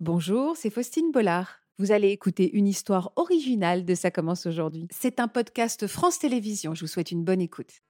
Bonjour, c'est Faustine Bollard. Vous allez écouter une histoire originale de Ça commence aujourd'hui. C'est un podcast France Télévisions. Je vous souhaite une bonne écoute.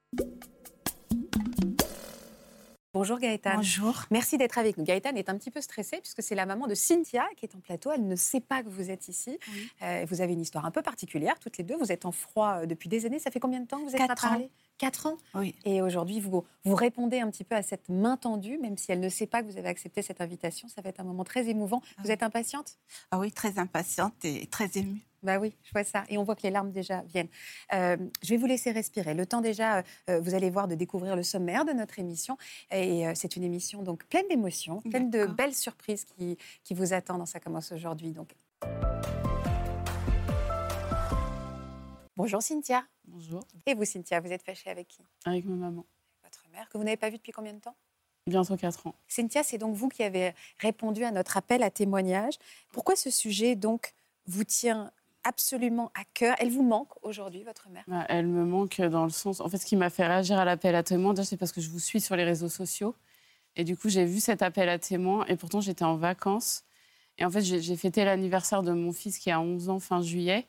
Bonjour Gaëtane. Bonjour. Merci d'être avec nous. Gaëtane est un petit peu stressée puisque c'est la maman de Cynthia qui est en plateau. Elle ne sait pas que vous êtes ici. Euh, vous avez une histoire un peu particulière, toutes les deux. Vous êtes en froid euh, depuis des années. Ça fait combien de temps que vous êtes Quatre pas parlé Quatre ans. Oui. Et aujourd'hui, vous, vous répondez un petit peu à cette main tendue, même si elle ne sait pas que vous avez accepté cette invitation. Ça va être un moment très émouvant. Ah Vous êtes impatiente? Ah oui, très impatiente et très émue. Bah oui, je vois ça. Et on voit que les larmes déjà viennent. Euh, je vais vous laisser respirer. Le temps déjà, euh, vous allez voir, de découvrir le sommaire de notre émission. Et euh, c'est une émission donc pleine d'émotions, pleine de belles surprises qui, qui vous attendent Ça commence aujourd'hui. Donc. Bonjour Cynthia. Bonjour, Et vous Cynthia, vous êtes fâchée avec qui? Avec ma maman. Votre mère, que vous n'avez pas vue depuis combien de temps? Bientôt 4 ans. Cynthia, c'est donc vous qui avez répondu à notre appel à témoignage. Pourquoi ce sujet donc vous tient absolument à cœur? Elle vous manque aujourd'hui, votre mère? Bah, elle me manque dans le sens. En fait, ce qui m'a fait réagir à l'appel à témoin, déjà, c'est parce que je vous suis sur les réseaux sociaux. Et du coup, j'ai vu cet appel à témoin. Et pourtant, j'étais en vacances. Et en fait, j'ai fêté l'anniversaire de mon fils qui a 11 ans fin juillet.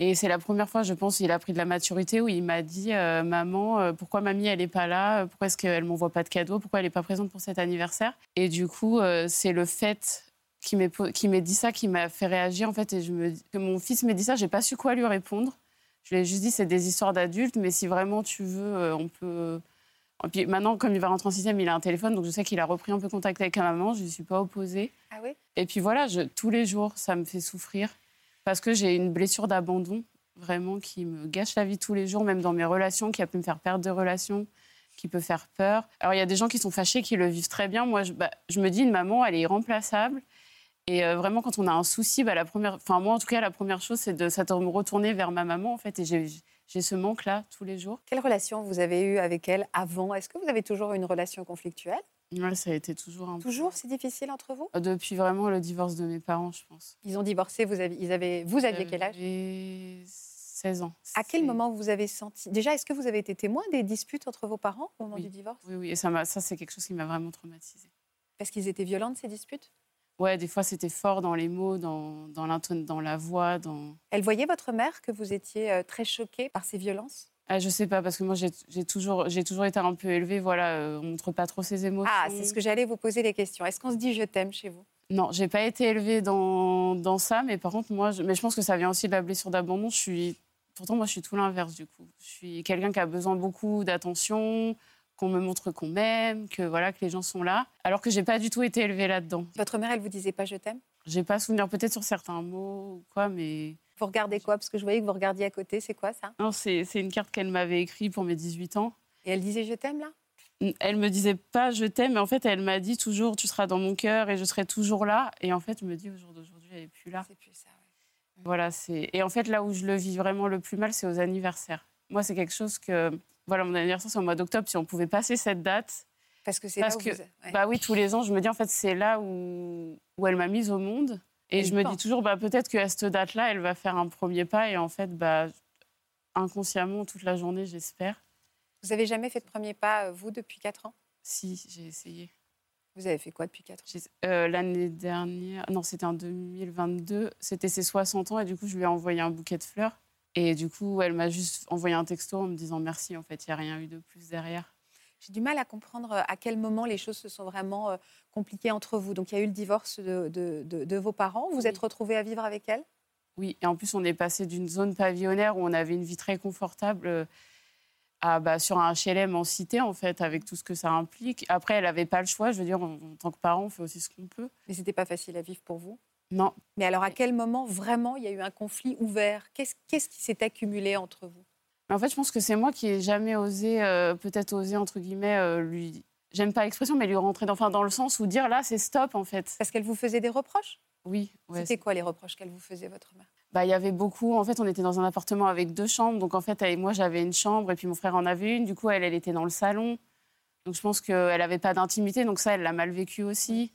Et c'est la première fois, je pense, il a pris de la maturité où il m'a dit euh, Maman, euh, pourquoi mamie, elle n'est pas là? Pourquoi est-ce qu'elle m'envoie pas de cadeaux? Pourquoi elle n'est pas présente pour cet anniversaire? Et du coup, euh, c'est le fait qu'il m'ait m'ait dit ça qui m'a fait réagir. En fait, et je me, que mon fils m'ait dit ça, j'ai pas su quoi lui répondre. Je lui ai juste dit c'est des histoires d'adultes, mais si vraiment tu veux, on peut. Et puis maintenant, comme il va rentrer en sixième, il a un téléphone, donc je sais qu'il a repris un peu contact avec sa maman. Je ne suis pas opposée. Ah oui? Et puis voilà, je, tous les jours, ça me fait souffrir parce que j'ai une blessure d'abandon vraiment qui me gâche la vie tous les jours, même dans mes relations, qui a pu me faire perdre des relations, qui peut faire peur. Alors il y a des gens qui sont fâchés, qui le vivent très bien. Moi, je, bah, me dis, une maman, elle est irremplaçable. Et euh, vraiment, quand on a un souci, bah, la première, enfin moi en tout cas, la première chose, c'est de, de me retourner vers ma maman en fait. Et j'ai, ce manque-là tous les jours. Quelle relation vous avez eue avec elle avant? Est-ce que vous avez toujours une relation conflictuelle? Ça a été toujours un peu- Toujours C'est difficile entre vous? Depuis vraiment le divorce de mes parents, je pense. Ils ont divorcé, vous, avez, ils avaient, vous aviez quel âge? J'avais 16 ans. À quel moment vous avez senti? Déjà, est-ce que vous avez été témoin des disputes entre vos parents au moment Oui. du divorce? Oui, oui, et ça, ça c'est quelque chose qui m'a vraiment traumatisée. Parce qu'ils étaient violentes, ces disputes? Ouais, des fois c'était fort dans les mots, dans, dans, dans la voix, dans... Elle voyait votre mère que vous étiez euh, très choquée par ces violences? Ah, je sais pas, parce que moi j'ai, toujours, toujours été un peu élevée, voilà, euh, on montre pas trop ses émotions. Ah, c'est ce que j'allais vous poser les questions. Est-ce qu'on se dit je t'aime chez vous? Non, j'ai pas été élevée dans, dans ça, mais par contre, moi, je, mais je pense que ça vient aussi de la blessure d'abandon. Je suis, pourtant, moi, je suis tout l'inverse du coup. Je suis quelqu'un qui a besoin beaucoup d'attention, qu'on me montre qu'on m'aime, que voilà, que les gens sont là, alors que j'ai pas du tout été élevée là-dedans. Votre mère, elle vous disait pas je t'aime? J'ai pas souvenir peut-être sur certains mots ou quoi, mais Vous regardez quoi? Parce que je voyais que vous regardiez à côté. C'est quoi ça? Non, c'est, une carte qu'elle m'avait écrite pour mes 18 ans. Et elle disait je t'aime là? Elle me disait pas je t'aime, mais en fait, elle m'a dit toujours tu seras dans mon cœur et je serai toujours là. Et en fait, je me dis au jour d'aujourd'hui, elle est plus là. C'est plus ça. ouais. Voilà, c'est et en fait là où je le vis vraiment le plus mal, c'est aux anniversaires. Moi, c'est quelque chose que voilà, mon anniversaire c'est au mois d'octobre. Si on pouvait passer cette date, Parce que c'est là où que- vous... ouais. bah oui, tous les ans, je me dis en fait c'est là où où elle m'a mise au monde. Et Elle je me pense. dis toujours bah peut-être qu'à cette date-là, elle va faire un premier pas. Et en fait, bah inconsciemment toute la journée, j'espère. Vous avez jamais fait de premier pas, euh, vous, depuis 4 ans? Si j'ai essayé. Vous avez fait quoi depuis 4 ans? Euh, L'année dernière, non, c'était en 2022, c'était ses 60 ans et du coup, je lui ai envoyé un bouquet de fleurs. Et du coup, elle m'a juste envoyé un texto en me disant merci. En fait, il n'y a rien eu de plus derrière. J'ai du mal à comprendre euh, à quel moment les choses se sont vraiment euh, compliquées entre vous. Donc il y a eu le divorce de, de- de- de vos parents. Vous Oui. êtes retrouvés à vivre avec elle? Oui, et en plus, on est passé d'une zone pavillonnaire où on avait une vie très confortable euh, à, bah, sur un HLM en cité, en fait, avec tout ce que ça implique. Après, elle n'avait pas le choix. Je veux dire, en, en tant que parent, on fait aussi ce qu'on peut. Mais c'était pas facile à vivre pour vous? Non, Mais alors à quel moment vraiment il y a eu un conflit ouvert? Qu'est-ce qui s'est accumulé entre vous? En fait, je pense que c'est moi qui ai jamais osé, euh, peut-être osé, entre guillemets, euh, lui. J'aime pas l'expression, mais lui rentrer dans, enfin, dans le sens où dire là, c'est stop, en fait. Parce qu'elle vous faisait des reproches? Oui, ouais, C'était quoi les reproches qu'elle vous faisait, votre mère? Bah, il y avait beaucoup. En fait, on était dans un appartement avec deux chambres. Donc, en fait, elle moi, j'avais une chambre et puis mon frère en avait une. Du coup, elle, elle était dans le salon. Donc, je pense qu'elle n'avait pas d'intimité. Donc, ça, elle l'a mal vécu aussi.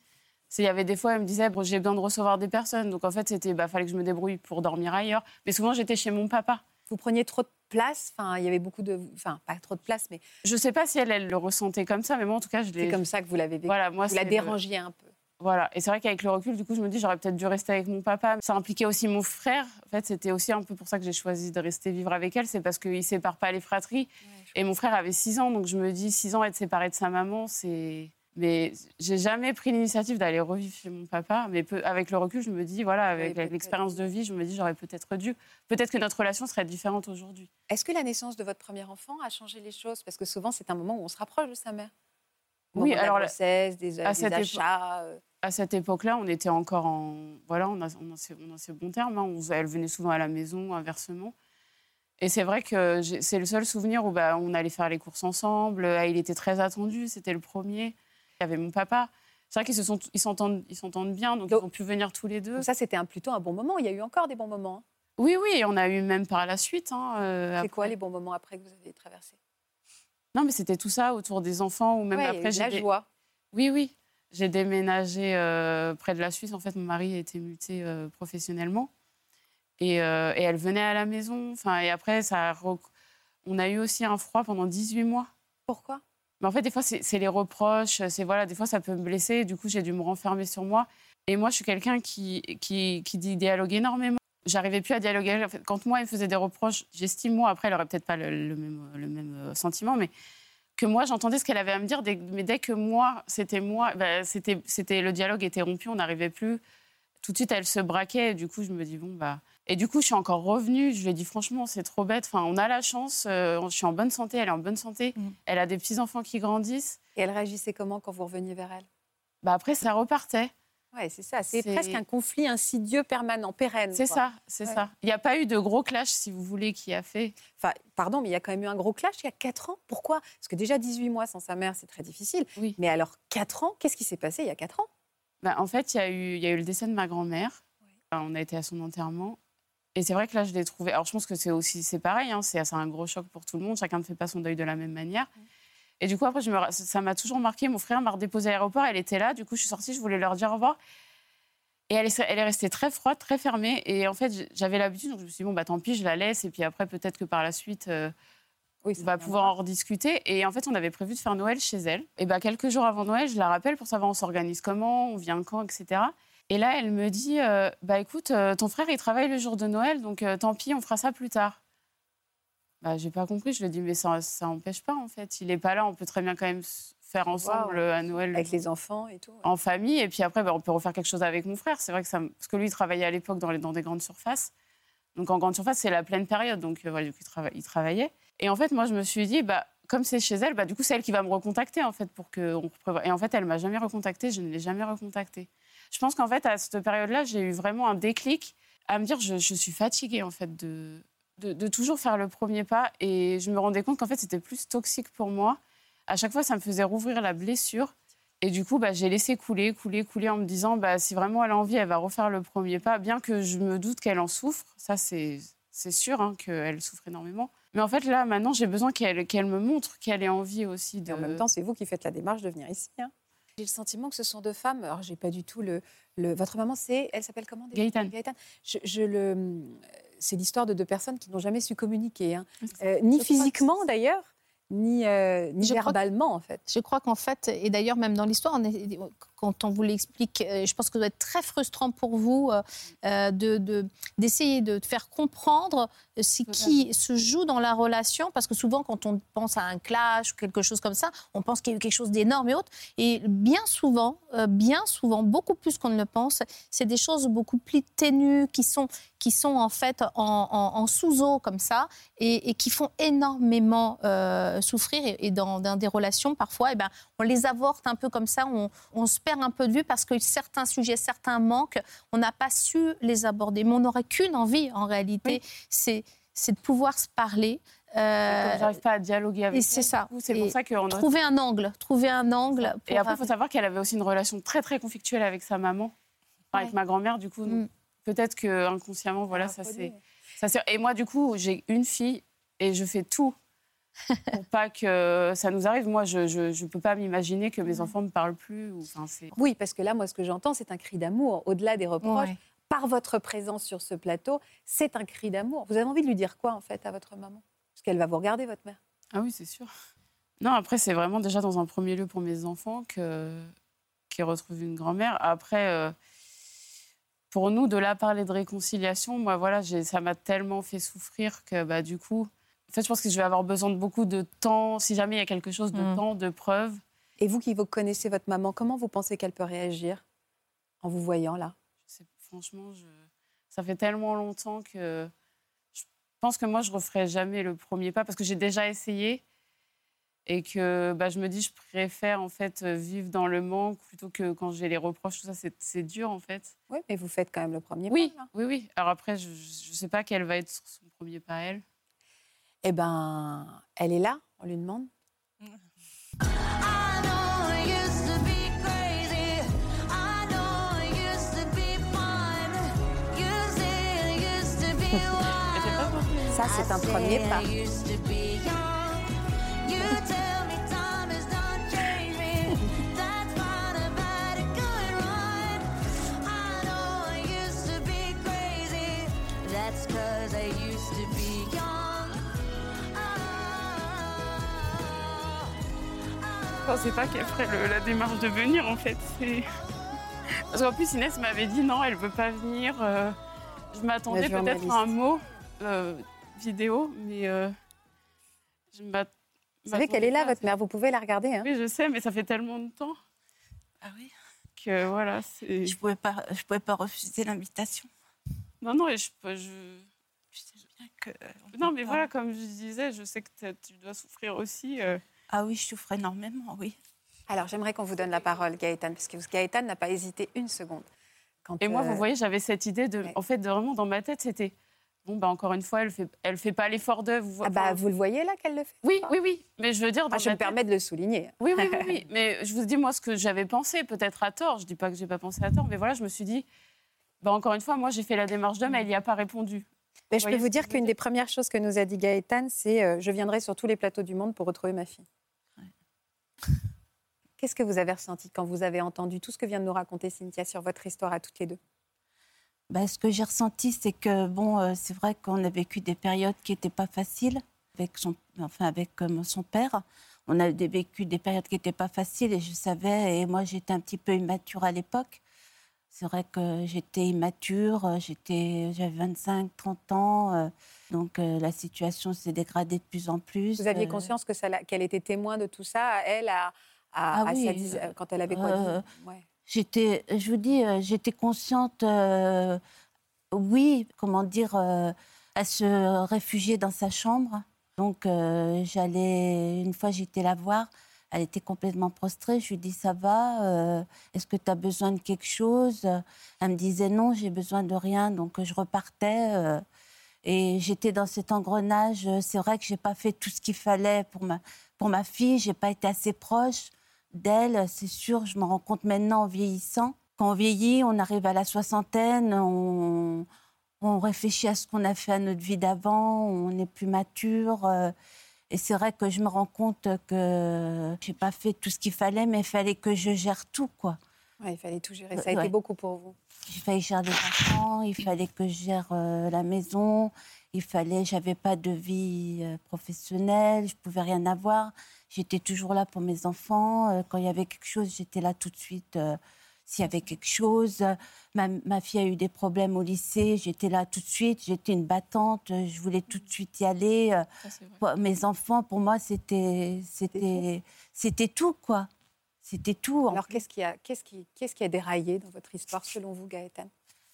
Il y avait des fois, elle me disait, bon, j'ai besoin de recevoir des personnes. Donc, en fait, c'était, bah, fallait que je me débrouille pour dormir ailleurs. Mais souvent, j'étais chez mon papa. Vous preniez trop de place Enfin, il y avait beaucoup de... Enfin, pas trop de place, mais Je sais pas si elle, elle le ressentait comme ça, mais moi, en tout cas, je l'ai. c'est comme ça que vous l'avez vécu. Voilà, moi, vous la dérangiez un peu. Voilà. Et c'est vrai qu'avec le recul, du coup, je me dis, j'aurais peut-être dû rester avec mon papa. Ça impliquait aussi mon frère. En fait, c'était aussi un peu pour ça que j'ai choisi de rester vivre avec elle. C'est parce qu'il ne sépare pas les fratries. et mon frère avait 6 ans. Donc je me dis, 6 ans, être séparé de sa maman, c'est. Mais j'ai jamais pris l'initiative d'aller revivre chez mon papa. Mais avec le recul, je me dis, voilà, avec l'expérience de vie, je me dis, j'aurais peut-être dû. Peut-être que notre relation serait différente aujourd'hui. Est-ce que la naissance de votre premier enfant a changé les choses? Parce que souvent, c'est un moment où on se rapproche de sa mère. Oui, alors la grossesse, des, à des achats. Euh à cette époque-là, on était encore en. Voilà, on a, on a, ces, bons termes. Hein. elle venait souvent à la maison, inversement. Et c'est vrai que c'est le seul souvenir où bah, on allait faire les courses ensemble. Euh, il était très attendu, c'était le premier. Il y avait mon papa. C'est vrai qu'ils sont, ils s'entendent, ils s'entendent bien, donc, ils ont pu venir tous les deux. ça, c'était un, plutôt un bon moment. Il y a eu encore des bons moments. Hein. Oui, oui, on a eu même par la suite. Hein, euh, c'est quoi les bons moments après que vous avez traversé Non, mais c'était tout ça autour des enfants ou même après. J'ai la joie. Oui, oui. J'ai déménagé euh, près de la Suisse. En fait, mon mari a été muté euh, professionnellement. Et, euh, et, elle venait à la maison. Enfin, et après, ça on a eu aussi un froid pendant 18 mois. Pourquoi? Mais En fait, des fois, c'est les reproches. C'est voilà, des fois, ça peut me blesser. Du coup, j'ai dû me renfermer sur moi. Et moi, je suis quelqu'un qui, qui, qui dit dialogue énormément. J'arrivais plus à dialoguer. En fait, quand moi, il me faisait des reproches, j'estime, moi, après, elle aurait peut-être pas le, même, le même sentiment, mais que moi j'entendais ce qu'elle avait à me dire, mais dès que moi, c'était moi, bah, c'était, c'était le dialogue était rompu, on n'arrivait plus. Tout de suite, elle se braquait. Du coup, je me dis bon bah. Et du coup, je suis encore revenue. Je lui ai dit franchement, c'est trop bête. Enfin, on a la chance. Euh, je suis en bonne santé. Elle est en bonne santé. Mm. Elle a des petits enfants qui grandissent. Et elle réagissait comment quand vous reveniez vers elle? Bah après, ça repartait. Oui, c'est ça. C'est presque un conflit insidieux permanent, pérenne. C'est ça, c'est ça. Il n'y a pas eu de gros clash, si vous voulez, qui a fait. Enfin, pardon, mais il y a quand même eu un gros clash il y a 4 ans. Pourquoi? Parce que déjà 18 mois sans sa mère, c'est très difficile. Oui. Mais alors 4 ans, qu'est-ce qui s'est passé il y a 4 ans? Bah, En fait, il y, a eu, il y a eu le décès de ma grand-mère. on a été à son enterrement. Et c'est vrai que là, je l'ai trouvé. Alors, je pense que c'est aussi c'est pareil. Hein, c'est un gros choc pour tout le monde. Chacun ne fait pas son deuil de la même manière. Et du coup, après, je me... ça m'a toujours marqué. Mon frère m'a redéposé à l'aéroport. Elle était là. Du coup, je suis sortie. Je voulais leur dire au revoir. Et elle est, elle est, restée très froide, très fermée. Et en fait, j'avais l'habitude, donc je me suis dit, bon, bah tant pis, je la laisse. Et puis après, peut-être que par la suite, euh, on va pouvoir en rediscuter. Et en fait, on avait prévu de faire Noël chez elle. Et bah, quelques jours avant Noël, je la rappelle pour savoir on s'organise comment, on vient quand, etc. Et là, elle me dit, euh, bah écoute, euh, ton frère, il travaille le jour de Noël, donc tant pis, on fera ça plus tard. Bah, j'ai pas compris. Je lui ai dit, mais ça, ça empêche pas, en fait. Il est pas là, on peut très bien quand même faire ensemble à Noël. Avec les enfants et tout. En famille. Et puis après, bah, on peut refaire quelque chose avec mon frère. C'est vrai que ça. Parce que lui, il travaillait à l'époque dans, dans des grandes surfaces. Donc en grande surface, c'est la pleine période. Donc euh, voilà, il, travaillait. Et en fait, moi, je me suis dit, bah, comme c'est chez elle, bah, du coup, c'est elle qui va me recontacter, en fait, pour que on Et en fait, elle m'a jamais recontacté. Je ne l'ai jamais recontacté. Je pense qu'en fait, à cette période-là, j'ai eu vraiment un déclic à me dire, je, je suis fatiguée, en fait, de, de, de, toujours faire le premier pas. Et je me rendais compte qu'en fait, c'était plus toxique pour moi à chaque fois, ça me faisait rouvrir la blessure. Et du coup, bah, j'ai laissé couler, couler, couler en me disant, bah, si vraiment elle a envie, elle va refaire le premier pas, bien que je me doute qu'elle en souffre. Ça, c'est sûr hein, qu'elle souffre énormément. Mais en fait, là, maintenant, j'ai besoin qu'elle me montre qu'elle ait envie aussi de... en même temps, c'est vous qui faites la démarche de venir ici. Hein. J'ai le sentiment que ce sont deux femmes. Alors, j'ai pas du tout le. le... Votre maman, c'est. Elle s'appelle comment Gaëtane. Je, le. C'est l'histoire de deux personnes qui n'ont jamais su communiquer, hein. euh, ni physiquement d'ailleurs, ni, euh, ni verbalement, en fait. Je crois qu'en fait, et d'ailleurs, même dans l'histoire, quand on vous l'explique, euh, je pense que ça doit être très frustrant pour vous euh, d'essayer de, de, faire comprendre ce qui se joue dans la relation, parce que souvent, quand on pense à un clash ou quelque chose comme ça, on pense qu'il y a eu quelque chose d'énorme et autre. Et bien souvent, bien souvent, beaucoup plus qu'on ne le pense, c'est des choses beaucoup plus ténues qui sont, qui sont en fait en, sous-eau comme ça et, qui font énormément souffrir. Et, dans, des relations parfois, et eh ben, on les avorte un peu comme ça, on, se perd un peu de vue parce que certains sujets, certains manques, on n'a pas su les aborder. Mais on n'aurait qu'une envie en réalité, c'est de pouvoir se parler. Euh, J'arrive pas à dialoguer avec. C'est ça. C'est pour ça qu'on trouver un angle, trouver un angle. Et après, il faut savoir qu'elle avait aussi une relation très très conflictuelle avec sa maman, avec ma grand-mère. Du coup, mm. peut-être que inconsciemment, voilà, ça c'est. Et moi, du coup, j'ai une fille et je fais tout pour pas que ça nous arrive. Moi, je ne peux pas m'imaginer que mes enfants ne me parlent plus. Ou, oui, parce que là, moi, ce que j'entends, c'est un cri d'amour. Au-delà des reproches, par votre présence sur ce plateau, c'est un cri d'amour. Vous avez envie de lui dire quoi, en fait, à votre maman? Parce qu'elle va vous regarder, votre mère. Ah oui, c'est sûr. Non, après, c'est vraiment déjà dans un premier lieu pour mes enfants que qu'il retrouve une grand-mère. Après, euh, pour nous, de là parler de réconciliation, moi, voilà, ça m'a tellement fait souffrir que, bah, du coup, en fait, je pense que je vais avoir besoin de beaucoup de temps, si jamais il y a quelque chose de Mm. temps, de preuves. Et vous qui vous connaissez votre maman, comment vous pensez qu'elle peut réagir en vous voyant là? Je sais- franchement, je- ça fait tellement longtemps que je pense que moi, je referai jamais le premier pas parce que j'ai déjà essayé et que bah, je me dis, je préfère en fait vivre dans le manque plutôt que quand j'ai les reproches. Tout ça, c'est- c'est dur en fait. Oui, mais vous faites quand même le premier Oui, pas. là. oui, oui. Alors après, je ne sais pas quel va être son premier pas elle. Eh ben, elle est là, on lui demande. I know it used to be pensais pas qu'elle ferait le- la démarche de venir en fait. Parce qu'en plus Inès m'avait dit non, elle veut pas venir. euh, je m'attendais peut-être à un mot euh, vidéo, mais euh, je m'att- Vous savez qu'elle est là, m'attendais votre mère, vous pouvez la regarder. Hein. Oui, je sais, mais ça fait tellement de temps Ah oui que voilà, c'est. Je ne pouvais, pas- je pouvais pas refuser l'invitation. Non, non, et je, peux- je... Je sais bien que. on Non, mais pas- voilà, comme je disais, je sais que tu dois souffrir aussi. Euh. Ah oui, je souffre énormément, oui. Alors, j'aimerais qu'on vous donne la parole, Gaëtane, parce que Gaëtane n'a pas hésité une seconde. Quand, Et moi, euh, vous voyez, j'avais cette idée de. ouais. En fait, de vraiment dans ma tête, c'était. Bon, bah, encore une fois, elle fait, elle fait pas l'effort de. Vous, ah bah, enfin, vous le voyez là qu'elle le fait Oui, oui, oui. Mais je veux dire, dans Ah, je me tête- permets de le souligner. Oui, oui, oui, oui. Mais je vous dis, moi, ce que j'avais pensé, peut-être à tort. Je dis pas que j'ai pas pensé à tort, mais voilà, je me suis dit, bah, encore une fois, moi, j'ai fait la démarche d'homme, elle n'y a pas répondu. Mais je peux vous dire qu'une des premières choses que nous a dit Gaëtane, c'est euh, je viendrai sur tous les plateaux du monde pour retrouver ma fille. Qu'est-ce que vous avez ressenti quand vous avez entendu tout ce que vient de nous raconter Cynthia sur votre histoire à toutes les deux? Bah, ce que j'ai ressenti, c'est que bon, euh, c'est vrai qu'on a vécu des périodes qui n'étaient pas faciles avec son, enfin avec euh, son père. On a vécu des périodes qui n'étaient pas faciles et je savais. Et moi, j'étais un petit peu immature à l'époque. C'est vrai que j'étais immature. euh, J'étais, j'avais 25, 30 ans. euh, donc euh, la situation s'est dégradée de plus en plus. Vous aviez conscience que ça qu'elle était témoin de tout ça, elle, à, à- Ah à oui, sa dix- quand elle avait quoi euh, dix- ouais. J'étais, je vous dis, j'étais consciente, oui, comment dire, à se réfugier dans sa chambre. Donc, j'allais, une fois, j'étais la voir. Elle était complètement prostrée. Je lui dis, ça va euh, Est-ce que tu as besoin de quelque chose? Elle me disait, non, j'ai besoin de rien. Donc, je repartais. euh, et j'étais dans cet engrenage. C'est vrai que j'ai pas fait tout ce qu'il fallait pour ma, pour ma fille. Pas été assez proche d'elle, c'est sûr, je me rends compte maintenant en vieillissant. Quand on vieillit, on arrive à la soixantaine, on, on réfléchit à ce qu'on a fait à notre vie d'avant, on est plus mature. euh, et c'est vrai que je me rends compte que j'ai pas fait tout ce qu'il fallait, mais il fallait que je gère tout, quoi. Ouais, il fallait tout gérer. Euh, Ça a été beaucoup pour vous. Il fallait gérer les enfants, il fallait que je gère euh, la maison, il fallait, j'avais pas de vie euh, professionnelle, je pouvais rien avoir. J'étais toujours là pour mes enfants. euh, quand il y avait quelque chose, j'étais là tout de suite. S'il y avait quelque chose, ma, ma fille a eu des problèmes au lycée, j'étais là tout de suite. J'étais une battante, je voulais tout de suite y aller. Ça, mes enfants, pour moi, c'était, c'était, c'était tout, quoi. C'était tout. Alors, qu'est-ce qui, a, qu'est-ce, qui, qu'est-ce qui a déraillé dans votre histoire, selon vous, Gaëtane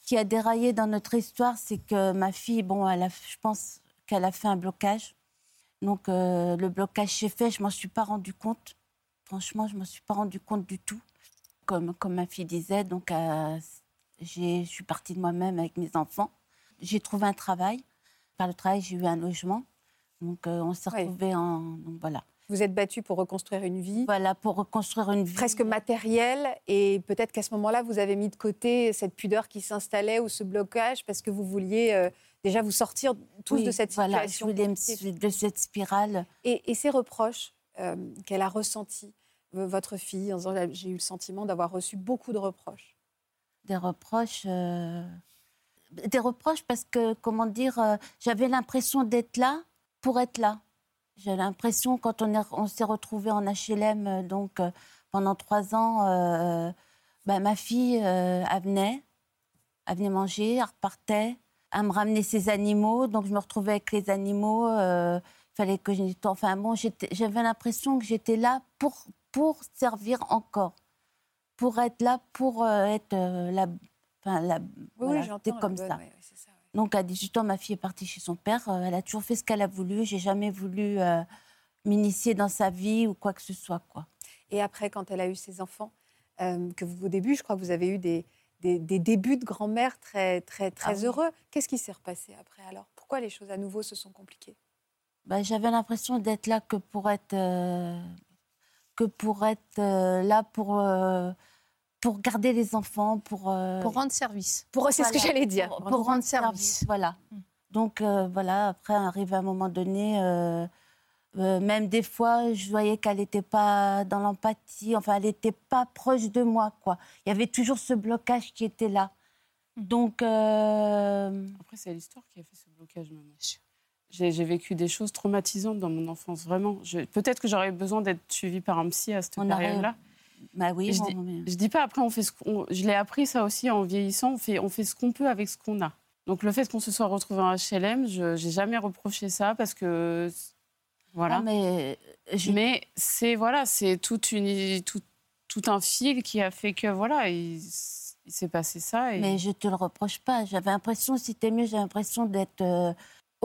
qui a déraillé dans notre histoire, c'est que ma fille, bon, elle a, je pense qu'elle a fait un blocage. Donc, euh, le blocage s'est fait, je m'en suis pas rendu compte. Franchement, je m'en suis pas rendu compte du tout. Comme, comme ma fille disait, donc, euh, je suis partie de moi-même avec mes enfants. J'ai trouvé un travail. Par le travail, j'ai eu un logement. Donc, euh, on s'est Oui. retrouvés en. Donc, voilà. Vous êtes battu pour reconstruire une vie Voilà, pour reconstruire une vie. presque matérielle et peut-être qu'à ce moment-là, vous avez mis de côté cette pudeur qui s'installait ou ce blocage parce que vous vouliez euh, déjà vous sortir tous Oui, de cette voilà, situation. je voulais me- de cette spirale. Et, et ces reproches euh, qu'elle a ressentis, votre fille, en disant j'ai eu le sentiment d'avoir reçu beaucoup de reproches. des reproches. euh, Des reproches parce que, comment dire, euh, j'avais l'impression d'être là pour être là. J'ai l'impression, quand on, on s'est retrouvés en HLM, euh, donc pendant trois ans, bah, Ma fille, elle venait, elle venait manger, elle repartait, elle me ramenait ses animaux, donc je me retrouvais avec les animaux. Il fallait que je... Enfin bon, j'avais l'impression que j'étais là pour, pour servir encore, pour être là, pour euh, être euh, la... Enfin, la... Oui, voilà, la comme bonne, ça. ouais, ouais, c'est ça, ouais. Donc à 18 ans, ma fille est partie chez son père. Euh, Elle a toujours fait ce qu'elle a voulu. J'ai jamais voulu euh, m'initier dans sa vie ou quoi que ce soit. Quoi. Et après, quand elle a eu ses enfants, euh, que vous, au début, je crois que vous avez eu des, des, des débuts de grand-mère très, très, très Ah oui. heureux. Qu'est-ce qui s'est repassé après alors? Pourquoi les choses à nouveau se sont compliquées? Bah, J'avais l'impression d'être là que pour être, euh, que pour être euh, là pour, euh, pour garder les enfants, pour, euh, Pour rendre service. Pour C'est ce que Voilà, j'allais dire. Pour, Pour pour rendre rendre service. service. Voilà. Mm. Donc euh, voilà, après, arrive à un moment donné, euh, euh, même des fois, je voyais qu'elle n'était pas dans l'empathie, enfin, elle n'était pas proche de moi, quoi. Il y avait toujours ce blocage qui était là. Donc, euh, Après, c'est l'histoire qui a fait ce blocage, maman. J'ai j'ai vécu des choses traumatisantes dans mon enfance, vraiment. Peut-être que j'aurais besoin d'être suivie par un psy à cette On période-là. bah oui, Je dis- mais- Je dis pas après, on fait ce qu'on- je l'ai appris ça aussi en vieillissant. On fait, on fait ce qu'on peut avec ce qu'on a. Donc le fait qu'on se soit retrouvé en HLM, je j'ai jamais reproché ça parce que voilà. Ah, mais j'ai- Mais c'est voilà, c'est toute une tout, tout un fil qui a fait que voilà, il, il s'est passé ça. Et... Mais je te le reproche pas. J'avais l'impression, si t'es mieux, j'avais l'impression d'être euh,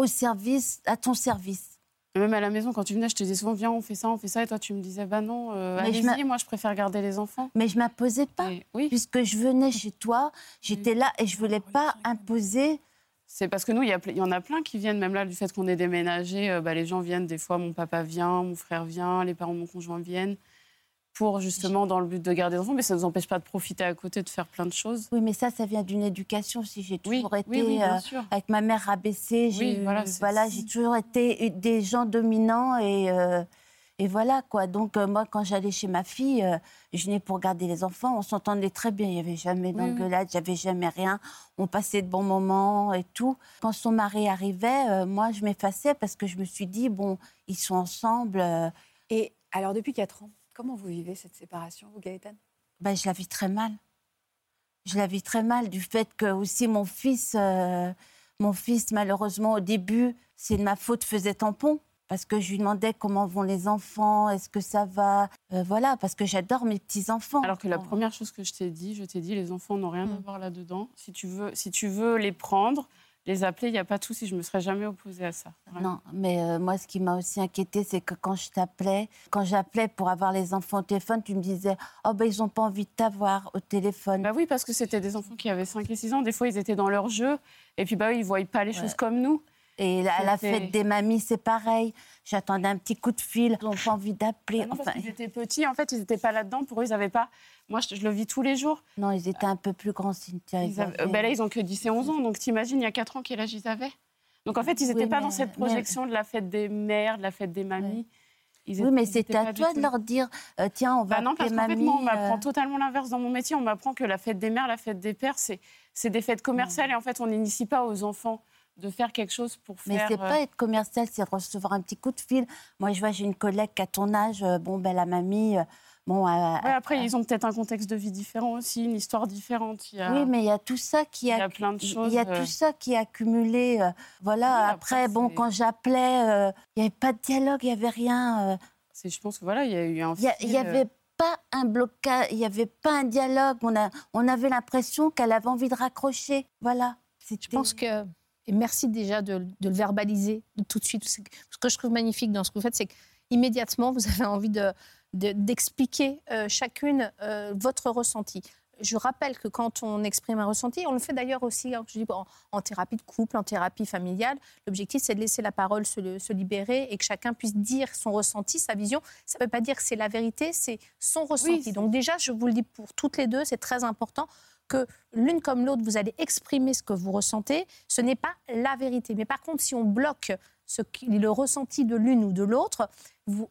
au service, à ton service. Même à la maison, quand tu venais, je te disais souvent viens, on fait ça, on fait ça, et toi tu me disais bah non, euh, allez-y, moi je préfère garder les enfants. Mais je m'imposais pas. Et oui, Puisque je venais chez toi, j'étais là et je voulais pas imposer. c'est parce que nous, il y, y en a plein qui viennent, même là, du fait qu'on est déménagé, euh, bah, les gens viennent, des fois, mon papa vient, mon frère vient, les parents de mon conjoint viennent, pour justement dans le but de garder les enfants, mais ça ne nous empêche pas de profiter à côté, de faire plein de choses. Oui, mais ça, ça vient d'une éducation. Si j'ai Oui, toujours été oui, oui, bien euh, avec ma mère rabaissée, j'ai Oui, voilà, j'ai toujours été des gens dominants et euh, et voilà quoi. Donc euh, moi, quand j'allais chez ma fille, euh, je venais pour garder les enfants. On s'entendait très bien. Il y avait jamais Oui, oui. d'engueulade, avait jamais rien. On passait de bons moments et tout. Quand son mari arrivait, euh, moi, je m'effaçais parce que je me suis dit bon, ils sont ensemble. euh, Et alors, depuis 4 ans, comment vous vivez cette séparation, vous, Gaëtane ben, je la vis très mal. Je la vis très mal du fait que aussi mon fils, euh, mon fils malheureusement au début, c'est de ma faute, faisait tampon. Parce que je lui demandais comment vont les enfants, est-ce que ça va, Euh, voilà, parce que j'adore mes petits enfants. Alors que la première chose que je t'ai dit, je t'ai dit, les enfants n'ont rien à Mm. voir là-dedans. Si tu veux, si tu veux les prendre, les appeler, il n'y a pas de souci. Je me serais jamais opposée à ça. Vraiment. Non, mais euh, moi, ce qui m'a aussi inquiétée, c'est que quand je t'appelais, quand j'appelais pour avoir les enfants au téléphone, tu me disais Oh, ben, ils n'ont pas envie de t'avoir au téléphone. Bah oui, parce que c'était des enfants qui avaient 5 et 6 ans. Des fois, ils étaient dans leur jeu. Et puis, bah, ils ne voyaient pas les choses comme nous. Et la- à la fête des mamies, c'est pareil. J'attendais un petit coup de fil, ils n'ont pas envie d'appeler. Ah Enfin, qu'ils étaient petits, en fait, ils n'étaient pas là-dedans. Pour eux, ils n'avaient pas. Moi, je, je le vis tous les jours. non, ils étaient un peu plus grands, Cynthia. Ils avaient- euh, ben là, ils ont que 10 et 11 ans. Donc, t'imagines, il y a 4 ans, quel âge ils avaient? Donc, en fait, ils n'étaient Oui, pas dans cette projection de la fête des mères, de la fête des mamies. Ils Oui, mais ils c'était à toi de leur dire euh, tiens, on va Bah non, parce fait, mamie. moi, on euh, m'apprend totalement l'inverse dans mon métier. On m'apprend que la fête des mères, la fête des pères, c'est c'est des fêtes commerciales. Et en fait, on n'initie pas aux enfants de faire quelque chose pour Mais faire... c'est euh, pas être commercial, c'est recevoir un petit coup de fil. Moi, je vois, j'ai une collègue qui a ton âge. euh, bon, ben la mamie, euh, bon. euh, ouais, après, ils ont peut-être un contexte de vie différent aussi, une histoire différente. Il y a, Oui, mais il y a tout ça qui il a. y a plein de choses. Il y a euh, tout ça qui est accumulé. euh, voilà. Oui, après, après, bon, c'est- quand j'appelais, euh, il n'y avait pas de dialogue, il n'y avait rien. euh, c'est- Je pense que voilà, il y a eu un Il y a- il fil, y euh, avait pas un blocage, il n'y avait pas un dialogue. On, a, on avait l'impression qu'elle avait envie de raccrocher. Voilà. Je pense que, et merci déjà de, de le verbaliser tout de suite. Ce que je trouve magnifique dans ce que vous faites, c'est qu'immédiatement, vous avez envie de- de- d'expliquer euh, chacune euh, votre ressenti. Je rappelle que quand on exprime un ressenti, on le fait d'ailleurs aussi hein, je dis, en, en thérapie de couple, en thérapie familiale, l'objectif c'est de laisser la parole se, se libérer et que chacun puisse dire son ressenti, sa vision. Ça ne veut pas dire que c'est la vérité, c'est son ressenti. Donc déjà, je vous le dis pour toutes les deux, c'est très important que l'une comme l'autre, vous allez exprimer ce que vous ressentez. Ce n'est pas la vérité. Mais par contre, si on bloque le ressenti de l'une ou de l'autre,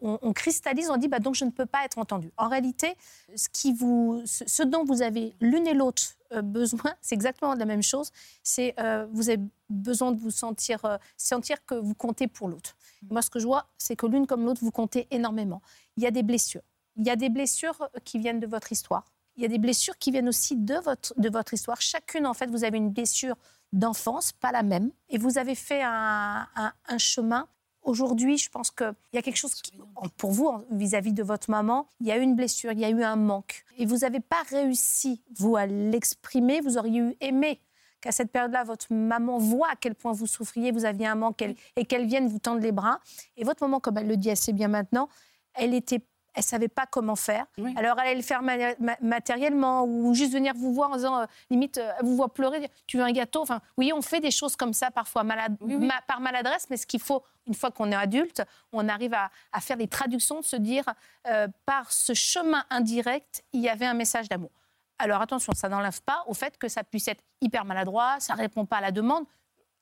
on, cristallise, on dit bah, donc je ne peux pas être entendu. En réalité, ce dont vous avez l'une et l'autre euh, besoin, c'est exactement la même chose. C'est euh, vous avez besoin de vous sentir, euh, sentir que vous comptez pour l'autre. Moi, ce que je vois, c'est que l'une comme l'autre, vous comptez énormément. Il y a des blessures. Il y a des blessures qui viennent de votre histoire. Il y a des blessures qui viennent aussi de votre, de votre histoire. Chacune, en fait, vous avez une blessure d'enfance, pas la même. Et vous avez fait un, un- un chemin. Aujourd'hui, je pense qu'il y a quelque chose qui, pour vous, vis-à-vis de votre maman, il y a eu une blessure, il y a eu un manque. Et vous n'avez pas réussi, vous, à l'exprimer. Vous auriez eu aimé qu'à cette période-là, votre maman voit à quel point vous souffriez, vous aviez un manque et qu'elle vienne vous tendre les bras. Et votre maman, comme elle le dit assez bien maintenant, elle était, elle savait pas comment faire. Oui. Alors elle allait le faire ma- ma- matériellement ou juste venir vous voir en disant, euh, limite, euh, elle vous voit pleurer, tu veux un gâteau? Enfin, oui, on fait des choses comme ça parfois malade, Oui, oui. ma- par maladresse, mais ce qu'il faut, une fois qu'on est adulte, on arrive à, à faire des traductions, de se dire, euh, par ce chemin indirect, il y avait un message d'amour. Alors attention, ça n'enlève pas au fait que ça puisse être hyper maladroit, ça ne répond pas à la demande.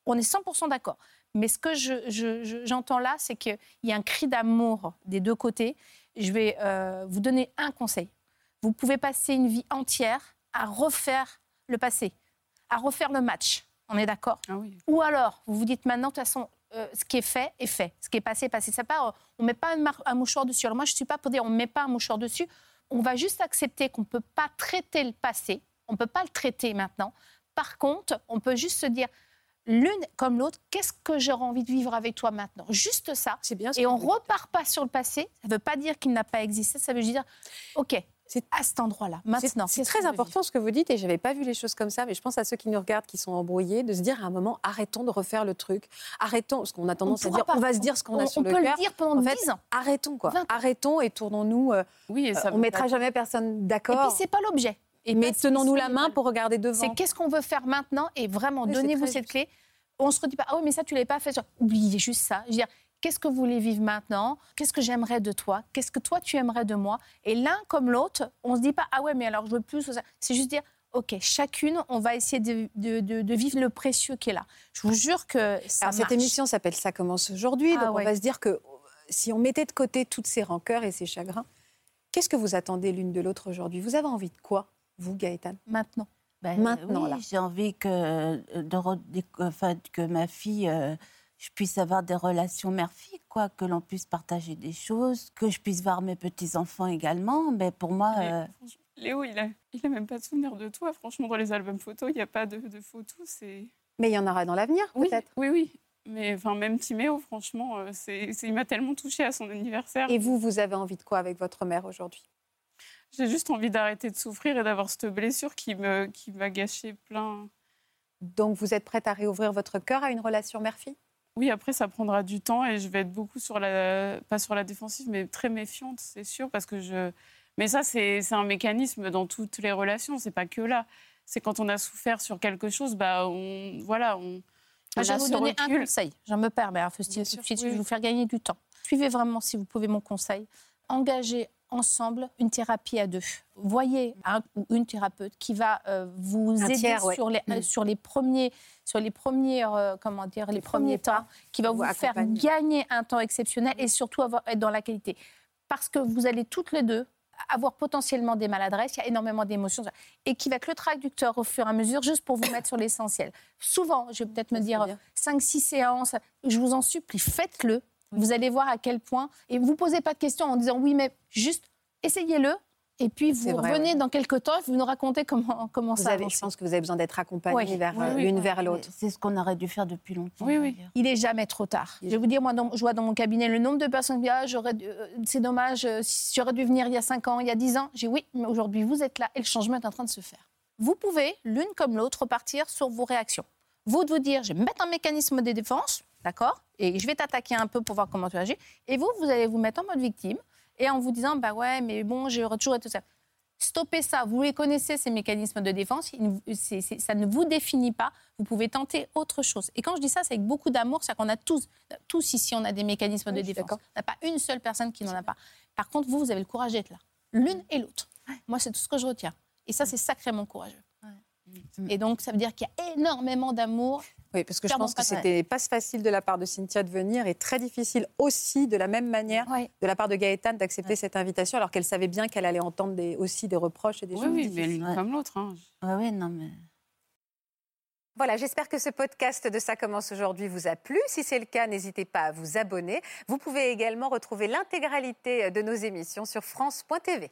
On est 100% d'accord. Mais ce que je- je- je- j'entends là, c'est qu'il y a un cri d'amour des deux côtés. Je vais euh, vous donner un conseil. Vous pouvez passer une vie entière à refaire le passé, à refaire le match. On est d'accord Ah oui. ou alors, vous vous dites maintenant, de toute façon, euh, ce qui est fait est fait. Ce qui est passé est passé. Ça part, on ne met pas un, un mouchoir dessus. Alors moi, je ne suis pas pour dire on ne met pas un mouchoir dessus. On va juste accepter qu'on ne peut pas traiter le passé. On ne peut pas le traiter maintenant. Par contre, on peut juste se dire, l'une comme l'autre, qu'est-ce que j'aurais envie de vivre avec toi maintenant? Juste ça. C'est bien. ce Et on repart pas sur le passé. Ça ne veut pas dire qu'il n'a pas existé. Ça veut juste dire, OK, C'est- à cet endroit-là, C'est- maintenant. C'est très important ce que vous dites et j'avais pas vu les choses comme ça, mais je pense à ceux qui nous regardent, qui sont embrouillés, de se dire à un moment arrêtons de refaire le truc, arrêtons, parce qu'on a tendance à dire pas. on va se dire ce qu'on a on, sur on le peut cœur. le dire pendant En fait, 10 ans. Arrêtons quoi, 20 ans. arrêtons et tournons-nous. euh, Oui, et ça on mettra jamais personne Et d'accord, puis, c'est pas l'objet. Et mais tenons-nous la main pour regarder devant. C'est qu'est-ce qu'on veut faire maintenant et vraiment Oui, donnez-vous cette juste. clé. On se redit pas ah oui mais ça tu l'avais pas fait. Oubliez juste ça. Je veux dire qu'est-ce que vous voulez vivre maintenant? Qu'est-ce que j'aimerais de toi? Qu'est-ce que toi tu aimerais de moi? Et l'un comme l'autre, on se dit pas ah ouais mais alors je veux plus. ou ça. C'est juste dire ok chacune on va essayer de, de- de- de vivre le précieux qui est là. Je vous jure que ça Alors, cette émission s'appelle Ça commence aujourd'hui, Ah donc ouais. on va se dire que euh, si on mettait de côté toutes ces rancœurs et ces chagrins, qu'est-ce que vous attendez l'une de l'autre aujourd'hui? Vous avez envie de quoi, vous, Gaëtan maintenant. Ben, Maintenant, oui, j'ai envie que, euh, de re- déc- enfin, que ma fille, euh, je puisse avoir des relations mère-fille, quoi, que l'on puisse partager des choses, que je puisse voir mes petits-enfants également. Mais pour moi, Mais, euh, Léo, il a, il a même pas de souvenir de toi. Franchement, dans les albums photos, il n'y a pas de, de photos. C'est Mais il y en aura dans l'avenir, oui, peut-être. oui, oui. Mais enfin, même Timéo, franchement, euh, c'est, c'est- il m'a tellement touchée à son anniversaire. Et vous, vous avez envie de quoi avec votre mère aujourd'hui? J'ai juste envie d'arrêter de souffrir et d'avoir cette blessure qui me, qui m'a gâché plein. Donc, vous êtes prête à réouvrir votre cœur à une relation mère-fille? Oui, après, ça prendra du temps et je vais être beaucoup sur la, pas sur la défensive, mais très méfiante, c'est sûr, parce que je. Mais ça, c'est c'est un mécanisme dans toutes les relations, c'est pas que là. C'est quand on a souffert sur quelque chose, bah, on, voilà, on. Ah, je a vais vous donner un conseil. Je me permets, hein, Bien tout de suite, je vais vous faire gagner du temps. Suivez vraiment, si vous pouvez, mon conseil. Engagez ensemble une thérapie à deux. Voyez un ou une thérapeute qui va euh, vous Un aider tiers, ouais. sur, les, euh, Mm. sur les premiers, sur les premiers, euh, comment dire, les, premiers, premiers pas. temps, qui va Vous vous faire gagner un temps exceptionnel et surtout avoir, être dans la qualité. Parce que vous allez toutes les deux avoir potentiellement des maladresses, il y a énormément d'émotions, et qui va être le traducteur au fur et à mesure, juste pour vous mettre sur l'essentiel. Souvent, je vais peut-être me dire bien. 5-6 séances, je vous en supplie, faites-le. Vous allez voir à quel point. Et vous ne posez pas de questions en disant oui, mais juste essayez-le. Et puis vous vrai, revenez ouais. dans quelques temps et vous nous racontez comment, comment vous ça avez. Je pense que vous avez besoin d'être accompagnée Oui. vers Oui, euh, oui, l'une oui. vers l'autre. c'est ce qu'on aurait dû faire depuis longtemps. Oui, oui. d'ailleurs. Il est jamais trop tard. Je vais vous dire, moi, dans- je vois dans mon cabinet le nombre de personnes qui disent ah, j'aurais euh, c'est dommage, euh, j'aurais dû venir il y a 5 ans, il y a 10 ans. J'ai oui, mais aujourd'hui, vous êtes là et le changement est en train de se faire. Vous pouvez, l'une comme l'autre, repartir sur vos réactions. Vous de vous dire, je vais me mettre un mécanisme de défense, d'accord? Et je vais t'attaquer un peu pour voir comment tu agis. Et vous, vous allez vous mettre en mode victime et en vous disant, bah ouais, mais bon, j'aurais toujours été tout ça. Stoppez ça. Vous les connaissez, ces mécanismes de défense. Ça ne vous définit pas. Vous pouvez tenter autre chose. Et quand je dis ça, c'est avec beaucoup d'amour. C'est qu'on a tous, tous ici, on a des mécanismes Oui, de défense. On n'a pas une seule personne qui n'en a pas. Par contre, vous, vous avez le courage d'être là. L'une et l'autre. Moi, c'est tout ce que je retiens. Et ça, c'est sacrément courageux. Et donc, ça veut dire qu'il y a énormément d'amour. Oui, parce que je pense que pas c'était pas facile de la part de Cynthia de venir et très difficile aussi, de la même manière, de la part de Gaëtan d'accepter cette invitation, alors qu'elle savait bien qu'elle allait entendre des- aussi des reproches et des Oui, choses oui, mais l'une Ouais. comme l'autre. hein. Ouais, non, mais. Voilà, j'espère que ce podcast de Ça commence aujourd'hui vous a plu. Si c'est le cas, n'hésitez pas à vous abonner. Vous pouvez également retrouver l'intégralité de nos émissions sur France.tv.